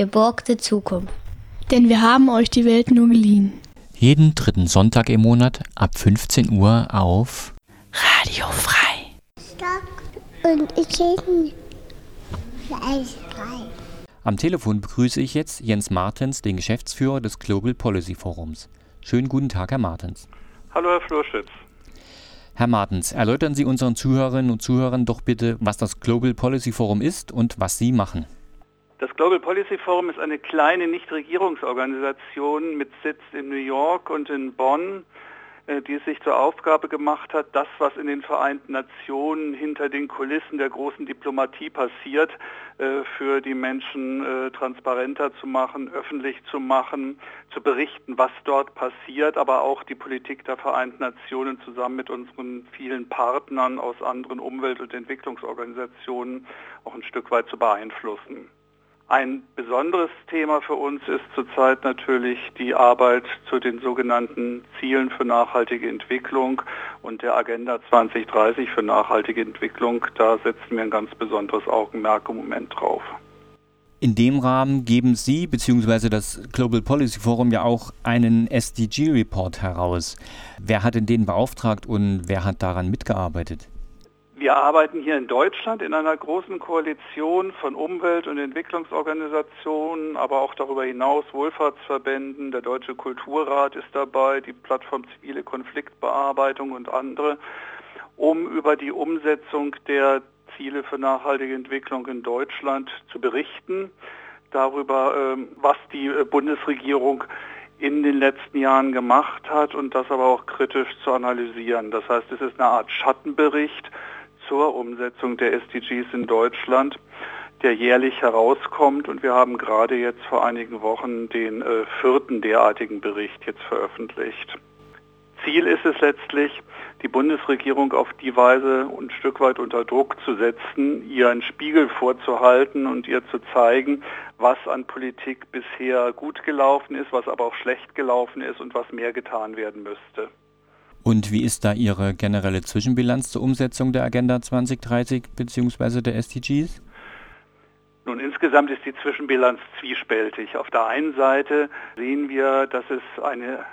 geborgte Zukunft. Denn wir haben euch die Welt nur geliehen. Jeden dritten Sonntag im Monat ab 15 Uhr auf Radio Frei. Stock und ich bin frei. Am Telefon begrüße ich jetzt Jens Martens, den Geschäftsführer des Global Policy Forums. Schönen guten Tag, Herr Martens. Hallo, Herr Flurschitz. Herr Martens, erläutern Sie unseren Zuhörerinnen und Zuhörern doch bitte, was das Global Policy Forum ist und was Sie machen. Das Global Policy Forum ist eine kleine Nichtregierungsorganisation mit Sitz in New York und in Bonn, äh, die es sich zur Aufgabe gemacht hat, das, was in den Vereinten Nationen hinter den Kulissen der großen Diplomatie passiert, äh, für die Menschen äh, transparenter zu machen, öffentlich zu machen, zu berichten, was dort passiert, aber auch die Politik der Vereinten Nationen zusammen mit unseren vielen Partnern aus anderen Umwelt- und Entwicklungsorganisationen auch ein Stück weit zu beeinflussen. Ein besonderes Thema für uns ist zurzeit natürlich die Arbeit zu den sogenannten Zielen für nachhaltige Entwicklung und der Agenda 2030 für nachhaltige Entwicklung. Da setzen wir ein ganz besonderes Augenmerk im Moment drauf. In dem Rahmen geben Sie bzw. das Global Policy Forum ja auch einen SDG-Report heraus. Wer hat denn den beauftragt und wer hat daran mitgearbeitet? Wir arbeiten hier in Deutschland in einer großen Koalition von Umwelt- und Entwicklungsorganisationen, aber auch darüber hinaus Wohlfahrtsverbänden, der Deutsche Kulturrat ist dabei, die Plattform Zivile Konfliktbearbeitung und andere, um über die Umsetzung der Ziele für nachhaltige Entwicklung in Deutschland zu berichten, darüber, ähm, was die äh, Bundesregierung in den letzten Jahren gemacht hat und das aber auch kritisch zu analysieren. Das heißt, es ist eine Art Schattenbericht zur Umsetzung der SDGs in Deutschland, der jährlich herauskommt. Und wir haben gerade jetzt vor einigen Wochen den äh, vierten derartigen Bericht jetzt veröffentlicht. Ziel ist es letztlich, die Bundesregierung auf die Weise ein Stück weit unter Druck zu setzen, ihr einen Spiegel vorzuhalten und ihr zu zeigen, was an Politik bisher gut gelaufen ist, was aber auch schlecht gelaufen ist und was mehr getan werden müsste. Und wie ist da Ihre generelle Zwischenbilanz zur Umsetzung der Agenda 2030 bzw. der SDGs? Nun, insgesamt ist die Zwischenbilanz zwiespältig. Auf der einen Seite sehen wir, dass es eine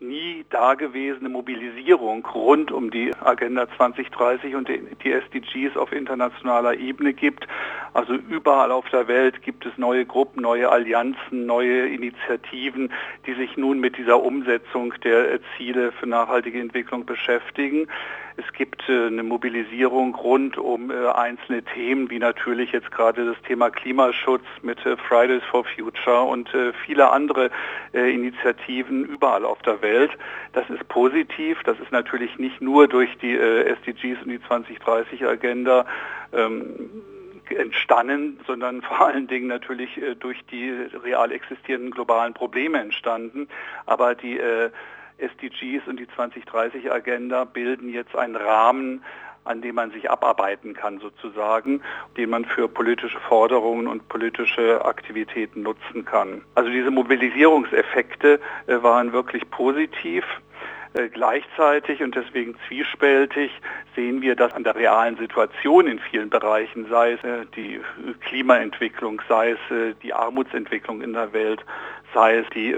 nie dagewesene Mobilisierung rund um die Agenda 2030 und die SDGs auf internationaler Ebene gibt. Also überall auf der Welt gibt es neue Gruppen, neue Allianzen, neue Initiativen, die sich nun mit dieser Umsetzung der Ziele für nachhaltige Entwicklung beschäftigen. Es gibt äh, eine Mobilisierung rund um äh, einzelne Themen, wie natürlich jetzt gerade das Thema Klimaschutz mit äh, Fridays for Future und viele andere Initiativen überall auf der Welt. Das ist positiv. Das ist natürlich nicht nur durch die SDGs und die 2030-Agenda ähm, entstanden, sondern vor allen Dingen natürlich durch die real existierenden globalen Probleme entstanden. Aber die SDGs und die 2030-Agenda bilden jetzt einen Rahmen, an dem man sich abarbeiten kann sozusagen, den man für politische Forderungen und politische Aktivitäten nutzen kann. Also diese Mobilisierungseffekte äh, waren wirklich positiv. Äh, gleichzeitig und deswegen zwiespältig sehen wir, dass an der realen Situation in vielen Bereichen, sei es äh, die Klimaentwicklung, sei es die Armutsentwicklung in der Welt, sei es die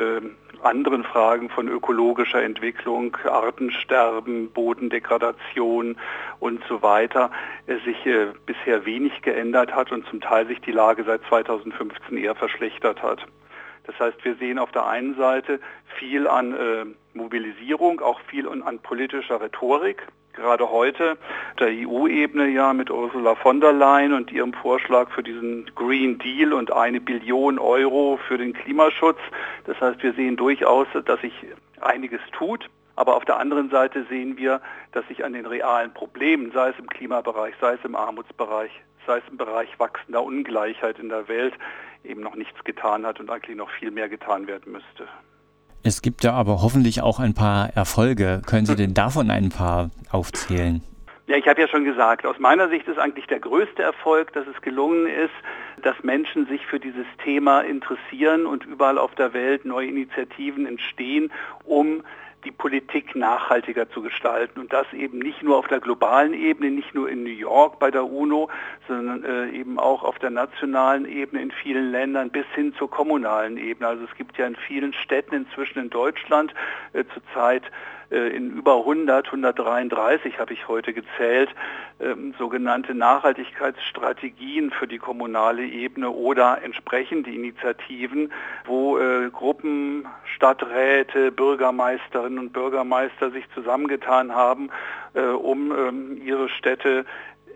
anderen Fragen von ökologischer Entwicklung, Artensterben, Bodendegradation und so weiter äh, sich äh, bisher wenig geändert hat und zum Teil sich die Lage seit 2015 eher verschlechtert hat. Das heißt, wir sehen auf der einen Seite viel an äh, Mobilisierung, auch viel an politischer Rhetorik, gerade heute der EU-Ebene ja mit Ursula von der Leyen und ihrem Vorschlag für diesen Green Deal und eine Billion Euro für den Klimaschutz. Das heißt, wir sehen durchaus, dass sich einiges tut. Aber auf der anderen Seite sehen wir, dass sich an den realen Problemen, sei es im Klimabereich, sei es im Armutsbereich, sei es im Bereich wachsender Ungleichheit in der Welt, eben noch nichts getan hat und eigentlich noch viel mehr getan werden müsste. Es gibt ja aber hoffentlich auch ein paar Erfolge. Können Sie denn davon ein paar aufzählen? Ja, ich habe ja schon gesagt, aus meiner Sicht ist eigentlich der größte Erfolg, dass es gelungen ist, dass Menschen sich für dieses Thema interessieren und überall auf der Welt neue Initiativen entstehen, um die Politik nachhaltiger zu gestalten und das eben nicht nur auf der globalen Ebene, nicht nur in New York bei der UNO, sondern äh, eben auch auf der nationalen Ebene in vielen Ländern bis hin zur kommunalen Ebene. Also es gibt ja in vielen Städten inzwischen in Deutschland äh, zurzeit in über 100, 133 habe ich heute gezählt, ähm, sogenannte Nachhaltigkeitsstrategien für die kommunale Ebene oder entsprechende Initiativen, wo äh, Gruppen, Stadträte, Bürgermeisterinnen und Bürgermeister sich zusammengetan haben, äh, um ähm, ihre Städte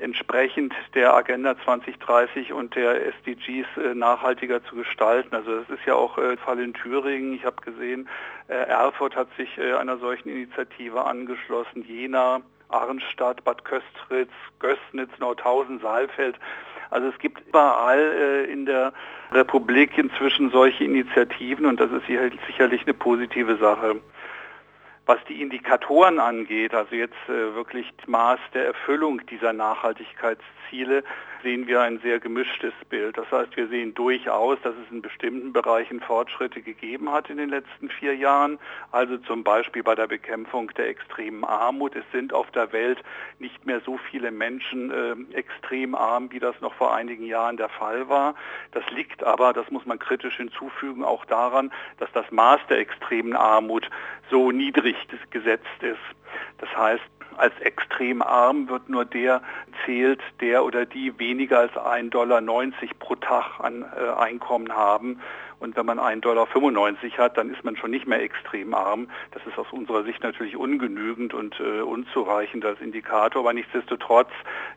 entsprechend der Agenda 2030 und der SDGs äh, nachhaltiger zu gestalten. Also das ist ja auch äh, Fall in Thüringen. Ich habe gesehen, äh, Erfurt hat sich äh, einer solchen Initiative angeschlossen, Jena, Arnstadt, Bad Köstritz, Gößnitz, Nordhausen, Saalfeld. Also es gibt überall in der Republik inzwischen solche Initiativen und das ist sicherlich eine positive Sache. Was die Indikatoren angeht, also jetzt äh, wirklich Maß der Erfüllung dieser Nachhaltigkeitsziele, sehen wir ein sehr gemischtes Bild. Das heißt, wir sehen durchaus, dass es in bestimmten Bereichen Fortschritte gegeben hat in den letzten vier Jahren. Also zum Beispiel bei der Bekämpfung der extremen Armut. Es sind auf der Welt nicht mehr so viele Menschen äh, extrem arm, wie das noch vor einigen Jahren der Fall war. Das liegt aber, das muss man kritisch hinzufügen, auch daran, dass das Maß der extremen Armut so niedrig gesetzt ist. Das heißt, als extrem arm wird nur der zählt, der oder die weniger als 1,90 Dollar pro Tag an äh, Einkommen haben. Und wenn man 1,95 Dollar hat, dann ist man schon nicht mehr extrem arm. Das ist aus unserer Sicht natürlich ungenügend und äh, unzureichend als Indikator, aber nichtsdestotrotz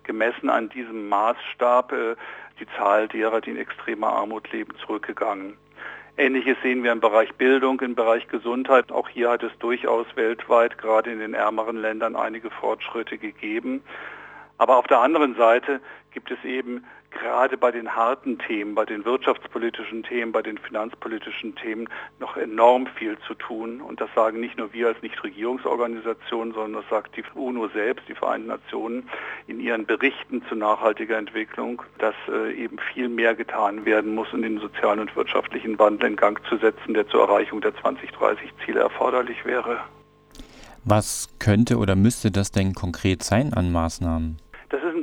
gemessen an diesem Maßstab äh, die Zahl derer, die in extremer Armut leben, zurückgegangen. Ähnliches sehen wir im Bereich Bildung, im Bereich Gesundheit. Auch hier hat es durchaus weltweit, gerade in den ärmeren Ländern, einige Fortschritte gegeben. Aber auf der anderen Seite gibt es eben gerade bei den harten Themen, bei den wirtschaftspolitischen Themen, bei den finanzpolitischen Themen noch enorm viel zu tun. Und das sagen nicht nur wir als Nichtregierungsorganisation, sondern das sagt die UNO selbst, die Vereinten Nationen, in ihren Berichten zu nachhaltiger Entwicklung, dass äh, eben viel mehr getan werden muss, um den sozialen und wirtschaftlichen Wandel in Gang zu setzen, der zur Erreichung der 2030-Ziele erforderlich wäre. Was könnte oder müsste das denn konkret sein an Maßnahmen?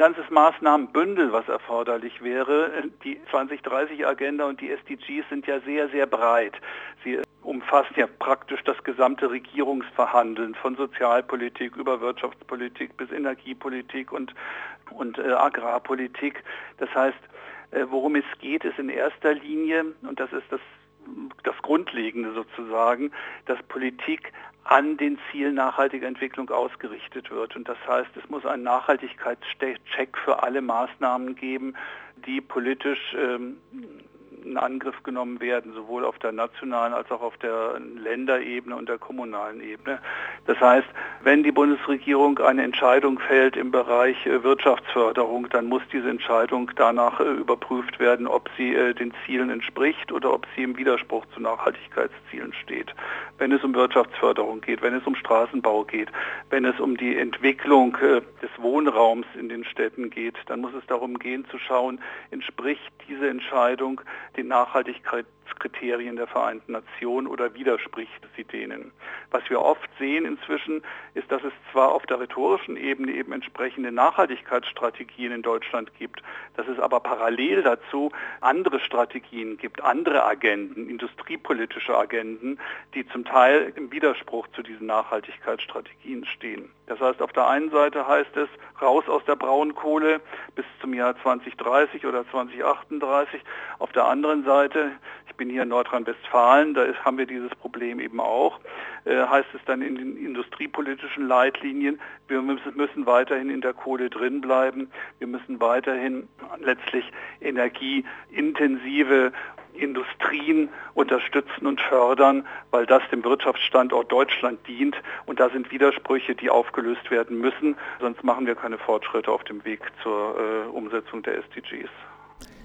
Ganzes Maßnahmenbündel, was erforderlich wäre. Die 2030-Agenda und die SDGs sind ja sehr, sehr breit. Sie umfassen ja praktisch das gesamte Regierungsverhandeln von Sozialpolitik über Wirtschaftspolitik bis Energiepolitik und, und äh, Agrarpolitik. Das heißt, äh, worum es geht, ist in erster Linie, und das ist das das Grundlegende sozusagen, dass Politik an den Zielen nachhaltiger Entwicklung ausgerichtet wird. Und das heißt, es muss einen Nachhaltigkeitscheck für alle Maßnahmen geben, die politisch ähm, in Angriff genommen werden, sowohl auf der nationalen als auch auf der Länderebene und der kommunalen Ebene. Das heißt, wenn die Bundesregierung eine Entscheidung fällt im Bereich äh, Wirtschaftsförderung, dann muss diese Entscheidung danach äh, überprüft werden, ob sie äh, den Zielen entspricht oder ob sie im Widerspruch zu Nachhaltigkeitszielen steht. Wenn es um Wirtschaftsförderung geht, wenn es um Straßenbau geht, wenn es um die Entwicklung des Wohnraums in den Städten geht, dann muss es darum gehen zu schauen, entspricht diese Entscheidung den Nachhaltigkeitskriterien der Vereinten Nationen oder widerspricht sie denen. Was wir oft sehen inzwischen, ist, dass es zwar auf der rhetorischen Ebene eben entsprechende Nachhaltigkeitsstrategien in Deutschland gibt, dass es aber parallel dazu andere Strategien gibt, andere Agenden, industriepolitische Agenden, die zum Teil im Widerspruch zu diesen Nachhaltigkeitsstrategien stehen. Das heißt, auf der einen Seite heißt es, raus aus der Braunkohle bis zum Jahr 2030 oder 2038. Auf der anderen Seite, ich bin hier in Nordrhein-Westfalen, da ist, haben wir dieses Problem eben auch, äh, heißt es dann in den industriepolitischen Leitlinien, wir müssen, weiterhin in der Kohle drin bleiben, wir müssen weiterhin letztlich energieintensive Industrien unterstützen und fördern, weil das dem Wirtschaftsstandort Deutschland dient. Und da sind Widersprüche, die aufgelöst werden müssen. Sonst machen wir keine Fortschritte auf dem Weg zur äh, Umsetzung der SDGs.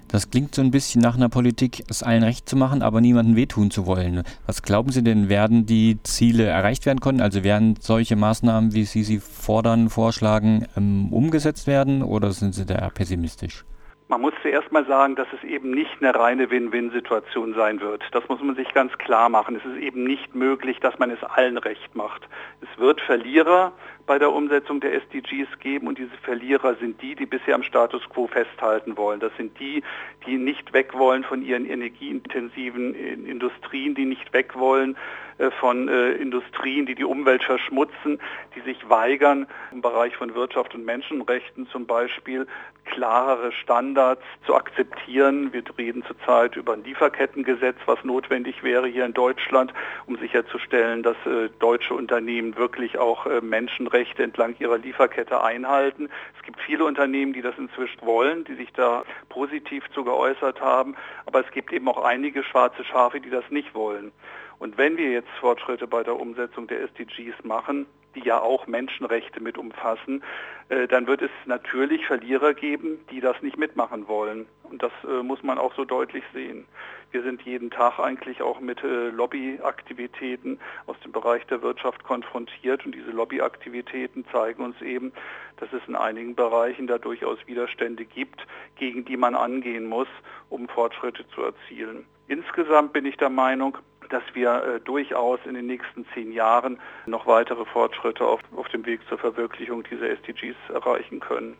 Das klingt so ein bisschen nach einer Politik, es allen recht zu machen, aber niemandem wehtun zu wollen. Was glauben Sie denn, werden die Ziele erreicht werden können? Also werden solche Maßnahmen, wie Sie sie fordern, vorschlagen, ähm, umgesetzt werden oder sind Sie da pessimistisch? Man muss zuerst mal sagen, dass es eben nicht eine reine Win-Win-Situation sein wird. Das muss man sich ganz klar machen. Es ist eben nicht möglich, dass man es allen recht macht. Es wird Verlierer bei der Umsetzung der SDGs geben und diese Verlierer sind die, die bisher am Status quo festhalten wollen. Das sind die, die nicht weg wollen von ihren energieintensiven Industrien, die nicht weg wollen äh, von äh, Industrien, die die Umwelt verschmutzen, die sich weigern, im Bereich von Wirtschaft und Menschenrechten zum Beispiel klarere Standards zu akzeptieren. Wir reden zurzeit über ein Lieferkettengesetz, was notwendig wäre hier in Deutschland, um sicherzustellen, dass äh, deutsche Unternehmen wirklich auch äh, Menschenrechte entlang ihrer Lieferkette einhalten. Es gibt viele Unternehmen, die das inzwischen wollen, die sich da positiv zu geäußert haben, aber es gibt eben auch einige schwarze Schafe, die das nicht wollen. Und wenn wir jetzt Fortschritte bei der Umsetzung der SDGs machen, die ja auch Menschenrechte mit umfassen, äh, dann wird es natürlich Verlierer geben, die das nicht mitmachen wollen. Und das äh, muss man auch so deutlich sehen. Wir sind jeden Tag eigentlich auch mit äh, Lobbyaktivitäten aus dem Bereich der Wirtschaft konfrontiert und diese Lobbyaktivitäten zeigen uns eben, dass es in einigen Bereichen da durchaus Widerstände gibt, gegen die man angehen muss, um Fortschritte zu erzielen. Insgesamt bin ich der Meinung, dass wir äh, durchaus in den nächsten zehn Jahren noch weitere Fortschritte auf, auf dem Weg zur Verwirklichung dieser SDGs erreichen können.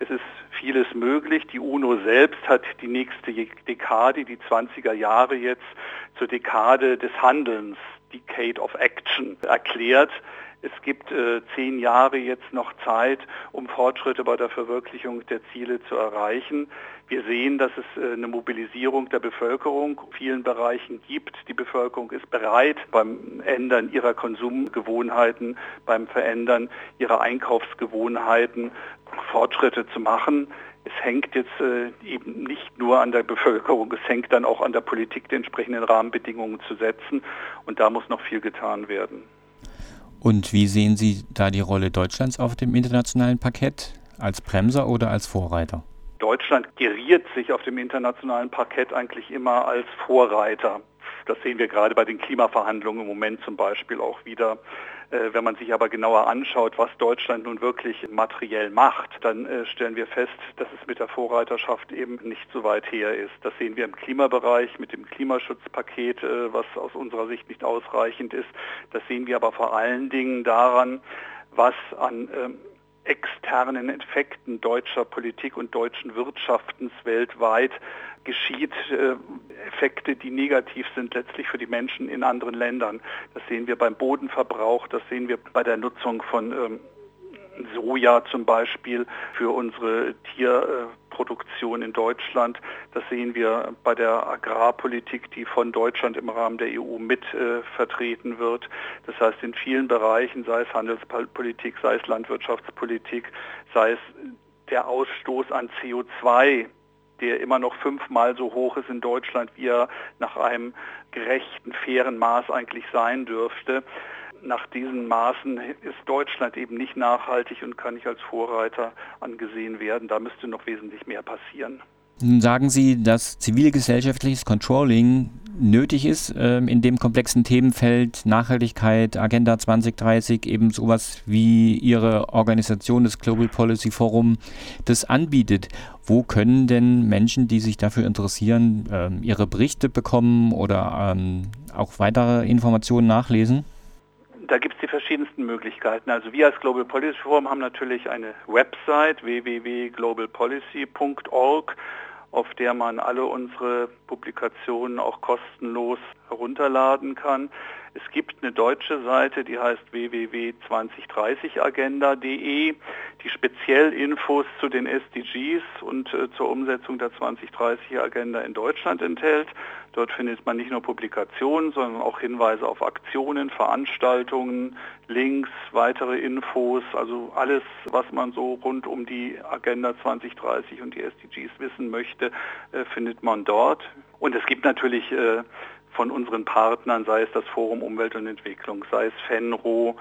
Es ist vieles möglich. Die UNO selbst hat die nächste Dekade, die 20er Jahre jetzt, zur Dekade des Handelns, Decade of Action, erklärt. Es gibt äh, zehn Jahre jetzt noch Zeit, um Fortschritte bei der Verwirklichung der Ziele zu erreichen. Wir sehen, dass es äh, eine Mobilisierung der Bevölkerung in vielen Bereichen gibt. Die Bevölkerung ist bereit, beim Ändern ihrer Konsumgewohnheiten, beim Verändern ihrer Einkaufsgewohnheiten Fortschritte zu machen. Es hängt jetzt äh, eben nicht nur an der Bevölkerung, es hängt dann auch an der Politik, die entsprechenden Rahmenbedingungen zu setzen. Und da muss noch viel getan werden. Und wie sehen Sie da die Rolle Deutschlands auf dem internationalen Parkett? Als Bremser oder als Vorreiter? Deutschland geriert sich auf dem internationalen Parkett eigentlich immer als Vorreiter. Das sehen wir gerade bei den Klimaverhandlungen im Moment zum Beispiel auch wieder. Äh, wenn man sich aber genauer anschaut, was Deutschland nun wirklich materiell macht, dann äh, stellen wir fest, dass es mit der Vorreiterschaft eben nicht so weit her ist. Das sehen wir im Klimabereich mit dem Klimaschutzpaket, äh, was aus unserer Sicht nicht ausreichend ist. Das sehen wir aber vor allen Dingen daran, was an ähm, externen Effekten deutscher Politik und deutschen Wirtschaftens weltweit geschieht, äh, Effekte, die negativ sind letztlich für die Menschen in anderen Ländern. Das sehen wir beim Bodenverbrauch, das sehen wir bei der Nutzung von ähm, Soja zum Beispiel für unsere Tierproduktion in Deutschland. Das sehen wir bei der Agrarpolitik, die von Deutschland im Rahmen der EU mit äh, vertreten wird. Das heißt, in vielen Bereichen, sei es Handelspolitik, sei es Landwirtschaftspolitik, sei es der Ausstoß an CO2, der immer noch fünfmal so hoch ist in Deutschland, wie er nach einem gerechten, fairen Maß eigentlich sein dürfte nach diesen Maßen ist Deutschland eben nicht nachhaltig und kann nicht als Vorreiter angesehen werden. Da müsste noch wesentlich mehr passieren. Nun sagen Sie, dass zivilgesellschaftliches Controlling nötig ist ähm, in dem komplexen Themenfeld Nachhaltigkeit, Agenda 2030, eben sowas wie Ihre Organisation, das Global Policy Forum, das anbietet. Wo können denn Menschen, die sich dafür interessieren, ähm, ihre Berichte bekommen oder ähm, auch weitere Informationen nachlesen? Da gibt es die verschiedensten Möglichkeiten. Also wir als Global Policy Forum haben natürlich eine Website www.globalpolicy.org, auf der man alle unsere Publikationen auch kostenlos herunterladen kann. Es gibt eine deutsche Seite, die heißt www.2030agenda.de, die speziell Infos zu den SDGs und äh, zur Umsetzung der 2030-Agenda in Deutschland enthält. Dort findet man nicht nur Publikationen, sondern auch Hinweise auf Aktionen, Veranstaltungen, Links, weitere Infos, also alles, was man so rund um die Agenda 2030 und die SDGs wissen möchte, äh, findet man dort. Und es gibt natürlich äh, von unseren Partnern, sei es das Forum Umwelt und Entwicklung, sei es FENRO,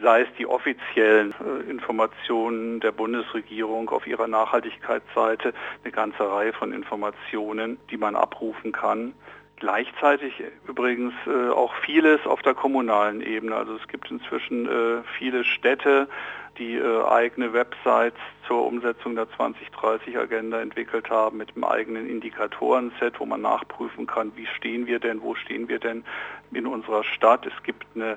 sei es die offiziellen äh, Informationen der Bundesregierung auf ihrer Nachhaltigkeitsseite, eine ganze Reihe von Informationen, die man abrufen kann. Gleichzeitig übrigens äh, auch vieles auf der kommunalen Ebene. Also es gibt inzwischen äh, viele Städte, die äh, eigene Websites zur Umsetzung der 2030-Agenda entwickelt haben mit einem eigenen Indikatorenset, wo man nachprüfen kann, wie stehen wir denn, wo stehen wir denn in unserer Stadt. Es gibt eine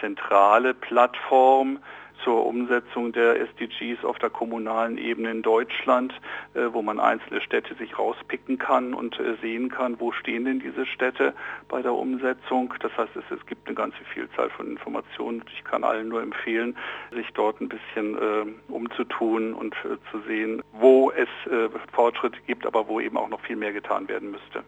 zentrale Plattform, zur Umsetzung der SDGs auf der kommunalen Ebene in Deutschland, äh, wo man einzelne Städte sich rauspicken kann und äh, sehen kann, wo stehen denn diese Städte bei der Umsetzung. Das heißt, es, es gibt eine ganze Vielzahl von Informationen. Ich kann allen nur empfehlen, sich dort ein bisschen äh, umzutun und äh, zu sehen, wo es äh, Fortschritte gibt, aber wo eben auch noch viel mehr getan werden müsste.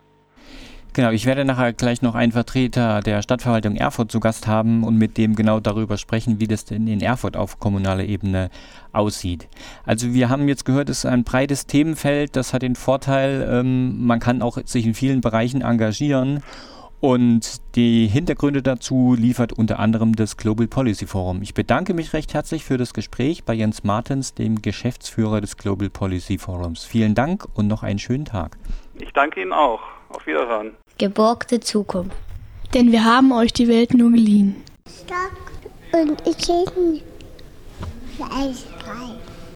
Genau, ich werde nachher gleich noch einen Vertreter der Stadtverwaltung Erfurt zu Gast haben und mit dem genau darüber sprechen, wie das denn in Erfurt auf kommunaler Ebene aussieht. Also wir haben jetzt gehört, es ist ein breites Themenfeld, das hat den Vorteil, ähm, man kann auch sich in vielen Bereichen engagieren und die Hintergründe dazu liefert unter anderem das Global Policy Forum. Ich bedanke mich recht herzlich für das Gespräch bei Jens Martens, dem Geschäftsführer des Global Policy Forums. Vielen Dank und noch einen schönen Tag. Ich danke Ihnen auch. Auf Wiederhören. Geborgte Zukunft. Denn wir haben euch die Welt nur geliehen. Stock und Chicken. Fleisch frei.